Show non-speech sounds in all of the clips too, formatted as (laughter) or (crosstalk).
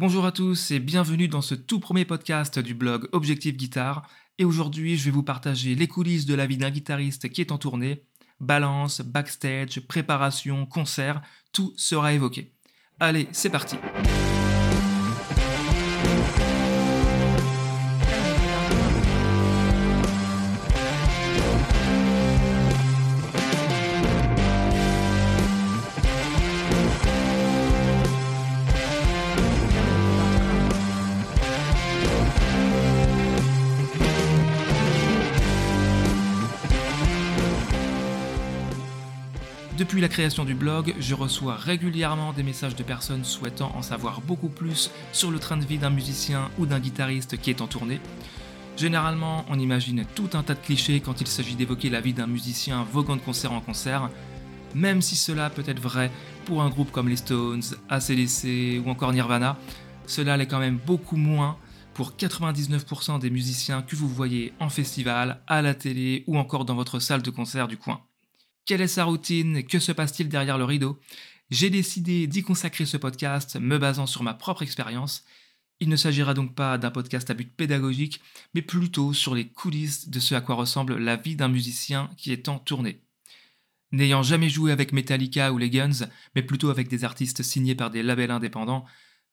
Bonjour à tous et bienvenue dans ce tout premier podcast du blog Objectif Guitare. Et aujourd'hui, je vais vous partager les coulisses de la vie d'un guitariste qui est en tournée. Balance, backstage, préparation, concert, tout sera évoqué. Allez, c'est parti. Depuis la création du blog, je reçois régulièrement des messages de personnes souhaitant en savoir beaucoup plus sur le train de vie d'un musicien ou d'un guitariste qui est en tournée. Généralement, on imagine tout un tas de clichés quand il s'agit d'évoquer la vie d'un musicien voguant de concert en concert, même si cela peut être vrai pour un groupe comme les Stones, ACDC ou encore Nirvana, cela l'est quand même beaucoup moins pour 99% des musiciens que vous voyez en festival, à la télé ou encore dans votre salle de concert du coin. Quelle est sa routine Que se passe-t-il derrière le rideau J'ai décidé d'y consacrer ce podcast me basant sur ma propre expérience. Il ne s'agira donc pas d'un podcast à but pédagogique, mais plutôt sur les coulisses de ce à quoi ressemble la vie d'un musicien qui est en tournée. N'ayant jamais joué avec Metallica ou les Guns, mais plutôt avec des artistes signés par des labels indépendants,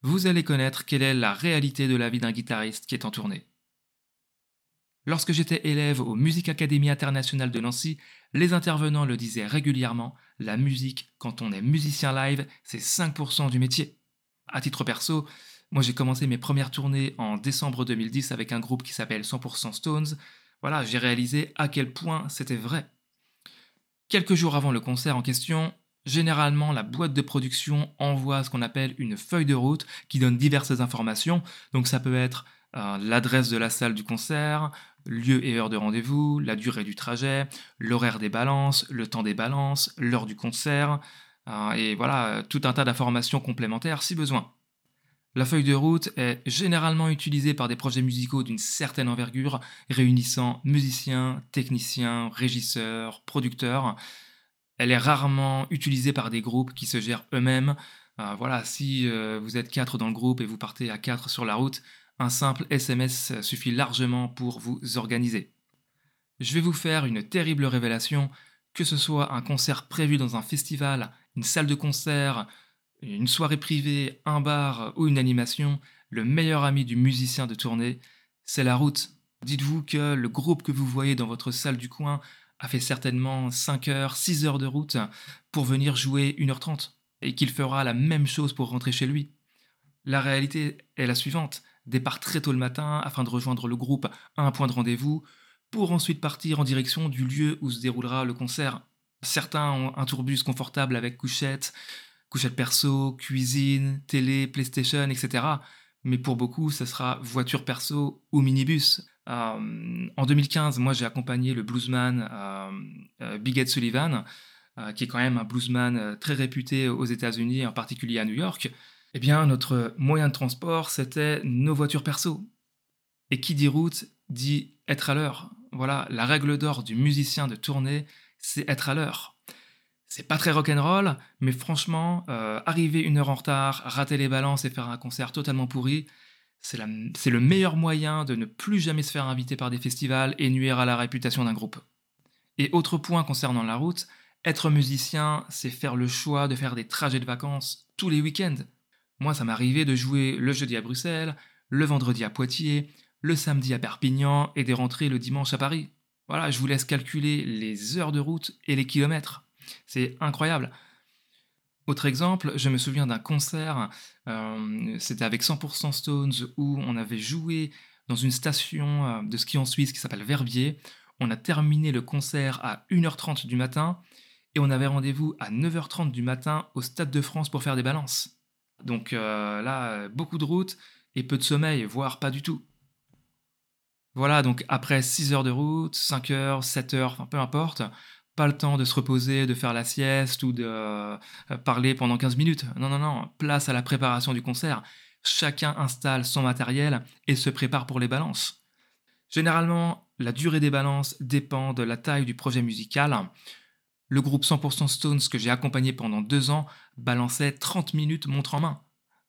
vous allez connaître quelle est la réalité de la vie d'un guitariste qui est en tournée. Lorsque j'étais élève au Musique Academy Internationale de Nancy, les intervenants le disaient régulièrement, la musique, quand on est musicien live, c'est 5% du métier. À titre perso, moi j'ai commencé mes premières tournées en décembre 2010 avec un groupe qui s'appelle 100% Stones. Voilà, j'ai réalisé à quel point c'était vrai. Quelques jours avant le concert en question, généralement la boîte de production envoie ce qu'on appelle une feuille de route qui donne diverses informations. Donc ça peut être euh, l'adresse de la salle du concert, lieu et heure de rendez-vous, la durée du trajet, l'horaire des balances, le temps des balances, l'heure du concert, euh, et voilà, tout un tas d'informations complémentaires si besoin. La feuille de route est généralement utilisée par des projets musicaux d'une certaine envergure, réunissant musiciens, techniciens, régisseurs, producteurs. Elle est rarement utilisée par des groupes qui se gèrent eux-mêmes. Euh, voilà, si vous êtes quatre dans le groupe et vous partez à quatre sur la route, un simple SMS suffit largement pour vous organiser. Je vais vous faire une terrible révélation, que ce soit un concert prévu dans un festival, une salle de concert, une soirée privée, un bar ou une animation, le meilleur ami du musicien de tournée, c'est la route. Dites-vous que le groupe que vous voyez dans votre salle du coin a fait certainement 5 heures, 6 heures de route pour venir jouer 1h30 et qu'il fera la même chose pour rentrer chez lui. La réalité est la suivante départ très tôt le matin afin de rejoindre le groupe à un point de rendez-vous, pour ensuite partir en direction du lieu où se déroulera le concert. Certains ont un tourbus confortable avec couchette, couchette perso, cuisine, télé, PlayStation, etc. Mais pour beaucoup, ce sera voiture perso ou minibus. Euh, en 2015, moi j'ai accompagné le bluesman euh, euh, Big Ed Sullivan, qui est quand même un bluesman très réputé aux États-Unis, en particulier à New York. Eh bien, notre moyen de transport, c'était nos voitures perso. Et qui dit route dit être à l'heure. Voilà, la règle d'or du musicien de tournée, c'est être à l'heure. C'est pas très rock'n'roll, mais franchement, euh, arriver une heure en retard, rater les balances et faire un concert totalement pourri, c'est le meilleur moyen de ne plus jamais se faire inviter par des festivals et nuire à la réputation d'un groupe. Et autre point concernant la route, être musicien, c'est faire le choix de faire des trajets de vacances tous les week-ends. Moi, ça m'arrivait de jouer le jeudi à Bruxelles, le vendredi à Poitiers, le samedi à Perpignan et de rentrer le dimanche à Paris. Voilà, je vous laisse calculer les heures de route et les kilomètres. C'est incroyable. Autre exemple, je me souviens d'un concert, euh, c'était avec 100% Stones, où on avait joué dans une station euh, de ski en Suisse qui s'appelle Verbier. On a terminé le concert à 1h30 du matin et on avait rendez-vous à 9h30 du matin au Stade de France pour faire des balances. Donc euh, là, beaucoup de route et peu de sommeil, voire pas du tout. Voilà, donc après 6 heures de route, 5 heures, 7 heures, peu importe, pas le temps de se reposer, de faire la sieste ou de euh, parler pendant 15 minutes. Non, non, non, place à la préparation du concert. Chacun installe son matériel et se prépare pour les balances. Généralement, la durée des balances dépend de la taille du projet musical. Le groupe 100% Stones que j'ai accompagné pendant deux ans balançait 30 minutes montre en main.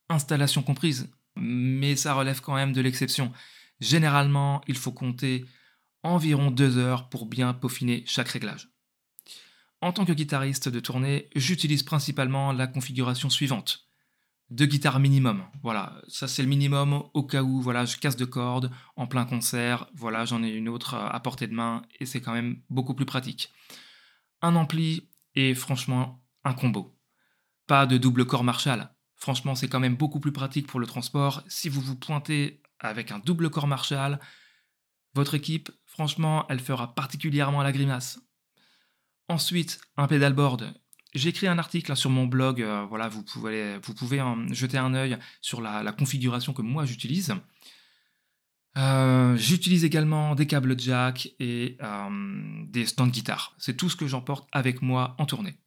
Installation comprise. mais ça relève quand même de l'exception. Généralement, il faut compter environ deux heures pour bien peaufiner chaque réglage. En tant que guitariste de tournée, j'utilise principalement la configuration suivante. Deux guitares minimum. Voilà, ça c'est le minimum au cas où je casse de cordes en plein concert. Voilà, j'en ai une autre à portée de main et c'est quand même beaucoup plus pratique. Un ampli et franchement un combo. Pas de double corps Marshall. Franchement, c'est quand même beaucoup plus pratique pour le transport. Si vous vous pointez avec un double corps Marshall, votre équipe, franchement, elle fera particulièrement la grimace. Ensuite, un pedalboard. J'ai écrit un article sur mon blog, euh, voilà, vous pouvez, vous pouvez jeter un œil sur la, configuration que moi j'utilise. Euh, j'utilise également des câbles jack et euh, des stands guitare. C'est tout ce que j'emporte avec moi en tournée.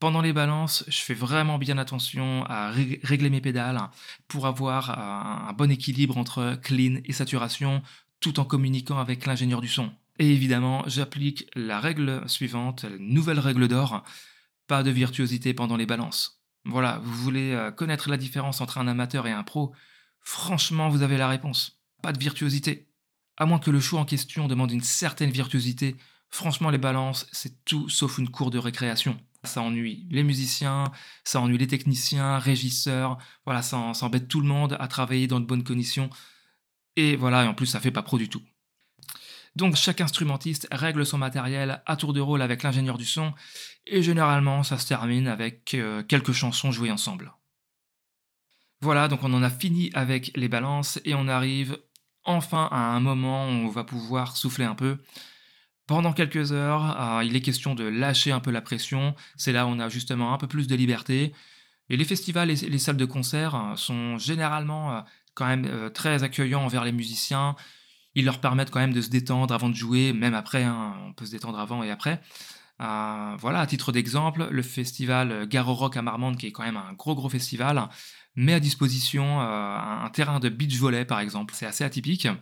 Pendant les balances, je fais vraiment bien attention à régler mes pédales pour avoir un bon équilibre entre clean et saturation tout en communiquant avec l'ingénieur du son. Et évidemment, j'applique la règle suivante, la nouvelle règle d'or, pas de virtuosité pendant les balances. Voilà, vous voulez euh, connaître la différence entre un amateur et un pro, franchement, vous avez la réponse. Pas de virtuosité. À moins que le show en question demande une certaine virtuosité, franchement, les balances, c'est tout sauf une cour de récréation. Ça ennuie les musiciens, ça ennuie les techniciens, régisseurs, voilà, ça, embête tout le monde à travailler dans de bonnes conditions. Et voilà, et en plus, ça fait pas pro du tout. Donc chaque instrumentiste règle son matériel à tour de rôle avec l'ingénieur du son, et généralement ça se termine avec euh, quelques chansons jouées ensemble. Voilà, donc on en a fini avec les balances, et on arrive enfin à un moment où on va pouvoir souffler un peu. Pendant quelques heures, euh, il est question de lâcher un peu la pression, c'est là où on a justement un peu plus de liberté, et les festivals et les salles de concert euh, sont généralement quand même très accueillants envers les musiciens, ils leur permettent quand même de se détendre avant de jouer, même après, hein, on peut se détendre avant et après. Euh, voilà, à titre d'exemple, le festival Garo Rock à Marmande, qui est quand même un gros gros festival, met à disposition euh, un terrain de beach volley par exemple. C'est assez atypique. Euh,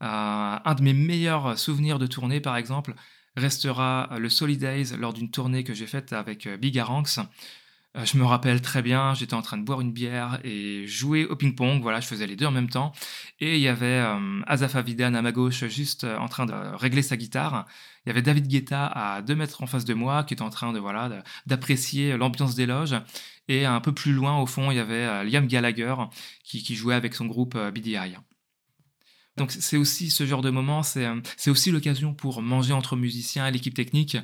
un de mes meilleurs souvenirs de tournée par exemple restera le Solidays lors d'une tournée que j'ai faite avec Big Aranx. Euh, je me rappelle très bien, j'étais en train de boire une bière et jouer au ping-pong. Voilà, je faisais les deux en même temps. Et il y avait euh, Azaf Avidan à ma gauche, juste euh, en train de régler sa guitare. Il y avait David Guetta à deux mètres en face de moi, qui était en train de voilà d'apprécier l'ambiance des loges. Et un peu plus loin, au fond, il y avait Liam Gallagher qui jouait avec son groupe BDI. Donc c'est aussi ce genre de moment, c'est aussi l'occasion pour manger entre musiciens et l'équipe technique.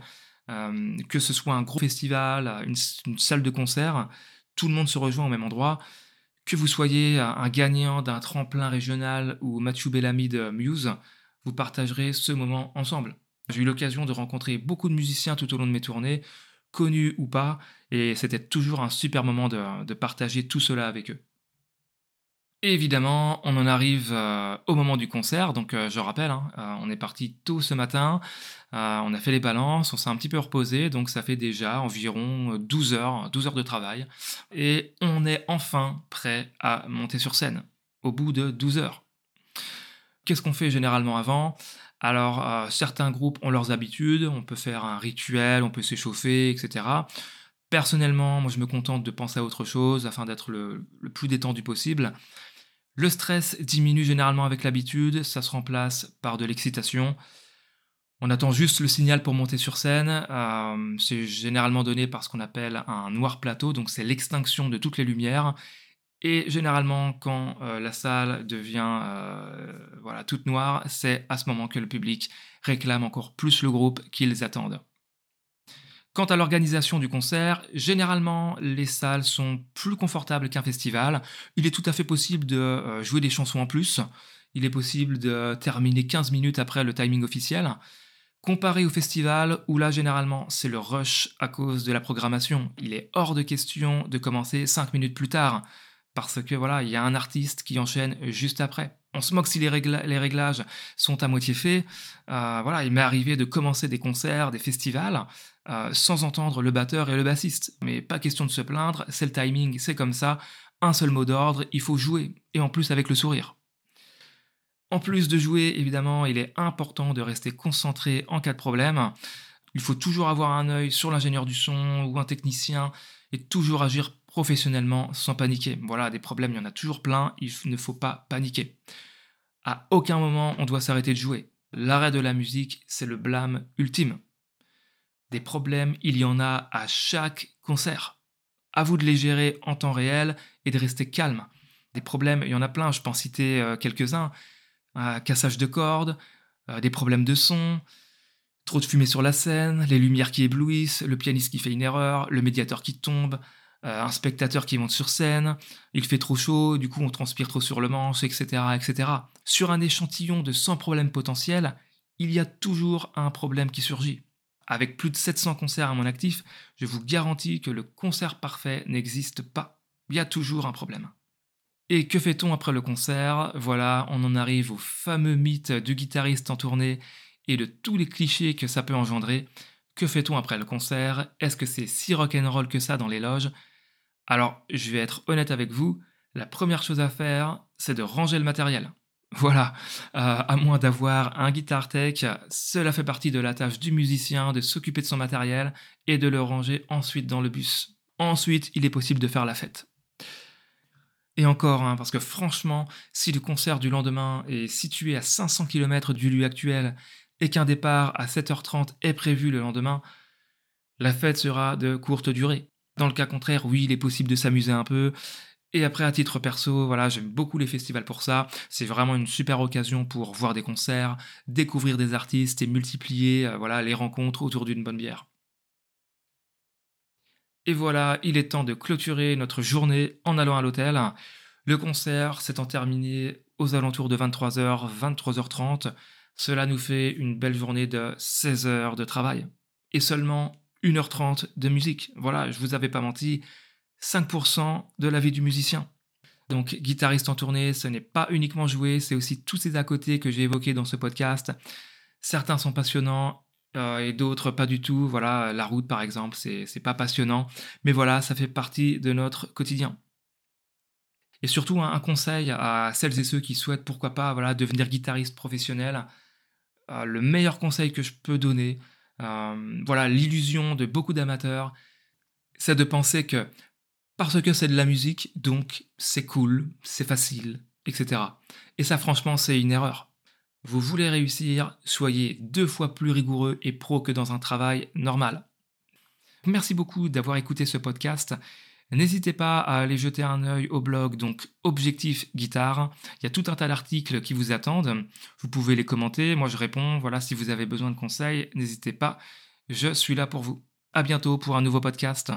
Euh, que ce soit un gros festival, une, salle de concert, tout le monde se rejoint au même endroit. Que vous soyez un gagnant d'un tremplin régional ou Mathieu Bellamy de Muse, vous partagerez ce moment ensemble. J'ai eu l'occasion de rencontrer beaucoup de musiciens tout au long de mes tournées, connus ou pas, et c'était toujours un super moment de partager tout cela avec eux évidemment, on en arrive euh, au moment du concert. Donc, euh, je rappelle, hein, euh, on est parti tôt ce matin. on a fait les balances, on s'est un petit peu reposé. Donc, ça fait déjà environ 12 heures, 12 heures de travail. Et on est enfin prêt à monter sur scène au bout de 12 heures. Qu'est-ce qu'on fait généralement avant? Alors, certains groupes ont leurs habitudes. On peut faire un rituel, on peut s'échauffer, etc. Personnellement, moi je me contente de penser à autre chose afin d'être le, plus détendu possible. Le stress diminue généralement avec l'habitude, ça se remplace par de l'excitation. On attend juste le signal pour monter sur scène. Euh, c'est généralement donné par ce qu'on appelle un noir plateau, donc c'est l'extinction de toutes les lumières. Et généralement, quand euh, la salle devient euh, voilà, toute noire, c'est à ce moment que le public réclame encore plus le groupe qu'ils attendent. Quant à l'organisation du concert, généralement les salles sont plus confortables qu'un festival. Il est tout à fait possible de euh, jouer des chansons en plus. Il est possible de terminer 15 minutes après le timing officiel. Comparé au festival, où là généralement c'est le rush à cause de la programmation, il est hors de question de commencer 5 minutes plus tard, parce que voilà, il y a un artiste qui enchaîne juste après. On se moque si les, réglages sont à moitié faits. Euh, voilà, il m'est arrivé de commencer des concerts, des festivals, euh, sans entendre le batteur et le bassiste. Mais pas question de se plaindre, c'est le timing, c'est comme ça. Un seul mot d'ordre, il faut jouer, et en plus avec le sourire. En plus de jouer, évidemment, il est important de rester concentré en cas de problème. Il faut toujours avoir un œil sur l'ingénieur du son ou un technicien et toujours agir professionnellement sans paniquer. Voilà, des problèmes, il y en a toujours plein, il ne faut pas paniquer. À aucun moment on doit s'arrêter de jouer. L'arrêt de la musique, c'est le blâme ultime. Des problèmes, il y en a à chaque concert. À vous de les gérer en temps réel et de rester calme. Des problèmes, il y en a plein, je peux en citer euh, quelques-uns. Un cassage de cordes, euh, des problèmes de son, trop de fumée sur la scène, les lumières qui éblouissent, le pianiste qui fait une erreur, le médiateur qui tombe, euh, un spectateur qui monte sur scène, il fait trop chaud, du coup on transpire trop sur le manche, etc., etc. Sur un échantillon de 100 problèmes potentiels, il y a toujours un problème qui surgit. Avec plus de 700 concerts à mon actif, je vous garantis que le concert parfait n'existe pas. Il y a toujours un problème. Et que fait-on après le concert? Voilà, on en arrive au fameux mythe du guitariste en tournée et de tous les clichés que ça peut engendrer. Que fait-on après le concert? Est-ce que c'est si rock'n'roll que ça dans les loges? Alors, je vais être honnête avec vous, la première chose à faire, c'est de ranger le matériel. (laughs) Voilà, euh, à moins d'avoir un guitar tech, cela fait partie de la tâche du musicien de s'occuper de son matériel et de le ranger ensuite dans le bus. Ensuite, il est possible de faire la fête. Et encore, hein, parce que franchement, si le concert du lendemain est situé à 500 km du lieu actuel et qu'un départ à 7h30 est prévu le lendemain, la fête sera de courte durée. Dans le cas contraire, oui, il est possible de s'amuser un peu. Et après, à titre perso, voilà, j'aime beaucoup les festivals pour ça. C'est vraiment une super occasion pour voir des concerts, découvrir des artistes et multiplier euh, voilà, les rencontres autour d'une bonne bière. Et voilà, il est temps de clôturer notre journée en allant à l'hôtel. Le concert s'étant terminé aux alentours de 23h, 23h30, cela nous fait une belle journée de 16 heures de travail. Et seulement 1h30 de musique. Voilà, je vous avais pas menti, 5% de la vie du musicien. Donc guitariste en tournée, ce n'est pas uniquement jouer, c'est aussi tous ces à côté que j'ai évoqués dans ce podcast. Certains sont passionnants, euh, et d'autres pas du tout. Voilà, la route par exemple, c'est pas passionnant, mais voilà, ça fait partie de notre quotidien. Et surtout un, conseil à celles et ceux qui souhaitent pourquoi pas voilà devenir guitariste professionnel. Euh, le meilleur conseil que je peux donner, euh, voilà l'illusion de beaucoup d'amateurs, c'est de penser que parce que c'est de la musique, donc c'est cool, c'est facile, etc. Et ça franchement c'est une erreur. Vous voulez réussir, soyez deux fois plus rigoureux et pro que dans un travail normal. Merci beaucoup d'avoir écouté ce podcast. N'hésitez pas à aller jeter un œil au blog, donc Objectif Guitare. Il y a tout un tas d'articles qui vous attendent. Vous pouvez les commenter, moi je réponds. Voilà, si vous avez besoin de conseils, n'hésitez pas. Je suis là pour vous. À bientôt pour un nouveau podcast.